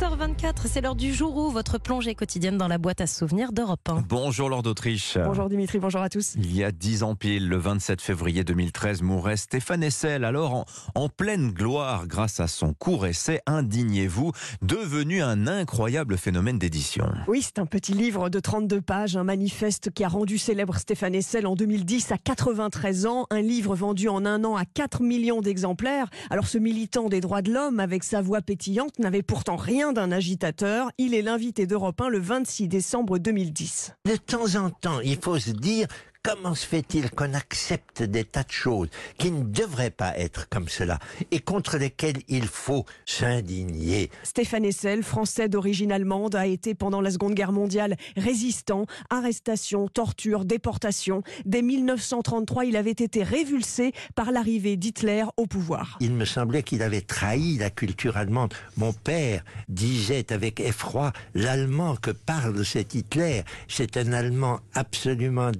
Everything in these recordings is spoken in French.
7h24, c'est l'heure du jour où votre plongée quotidienne dans la boîte à souvenirs d'Europe 1. Bonjour Lord d'Autriche. Bonjour Dimitri, bonjour à tous. Il y a dix ans pile, le 27 février 2013, mourait Stéphane Hessel, alors en, en pleine gloire grâce à son court essai Indignez-vous, devenu un incroyable phénomène d'édition. Oui, c'est un petit livre de 32 pages, un manifeste qui a rendu célèbre Stéphane Hessel en 2010 à 93 ans, un livre vendu en un an à 4 millions d'exemplaires. Alors ce militant des droits de l'homme, avec sa voix pétillante, n'avait pourtant rien d'un agitateur. Il est l'invité d'Europe 1 le 26 décembre 2010. De temps en temps, il faut se dire comment se fait-il qu'on accepte des tas de choses qui ne devraient pas être comme cela et contre lesquelles il faut s'indigner? Stéphane Hessel, français d'origine allemande, a été pendant la Seconde Guerre mondiale résistant, arrestation, torture, déportation. Dès 1933, il avait été révulsé par l'arrivée d'Hitler au pouvoir. Il me semblait qu'il avait trahi la culture allemande. Mon père disait avec effroi, l'allemand que parle cet Hitler, c'est un allemand absolument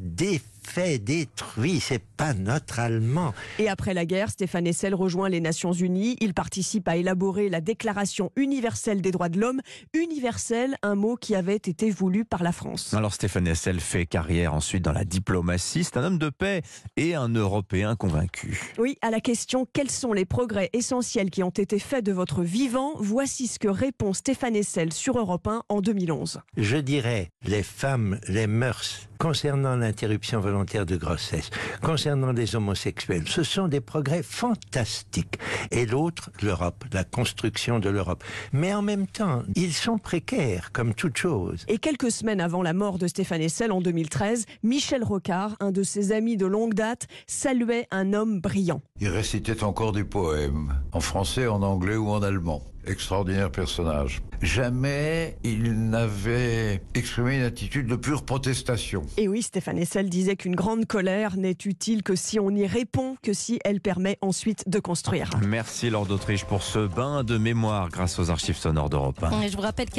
défait, détruit, c'est pas notre allemand. Et après la guerre, Stéphane Hessel rejoint les Nations Unies. Il participe à élaborer la Déclaration universelle des droits de l'homme. Universelle, un mot qui avait été voulu par la France. Alors Stéphane Hessel fait carrière ensuite dans la diplomatie. C'est un homme de paix et un Européen convaincu. Oui, à la question quels sont les progrès essentiels qui ont été faits de votre vivant, voici ce que répond Stéphane Hessel sur Europe 1 en 2011. Je dirais les femmes, les mœurs concernant l'interruption volontaire de grossesse, concernant les homosexuels. Ce sont des progrès fantastiques. Et l'autre, l'Europe, la construction de l'Europe. Mais en même temps, ils sont précaires, comme toute chose. Et quelques semaines avant la mort de Stéphane Hessel en 2013, Michel Rocard, un de ses amis de longue date, saluait un homme brillant. Il récitait encore des poèmes, en français, en anglais ou en allemand. Extraordinaire personnage. Jamais il n'avait exprimé une attitude de pure protestation. Et oui, Stéphane Hessel disait qu'une grande colère n'est utile que si on y répond, que si elle permet ensuite de construire. Merci Lord d'Autriche pour ce bain de mémoire grâce aux archives sonores d'Europe 1. Et je vous rappelle qu'il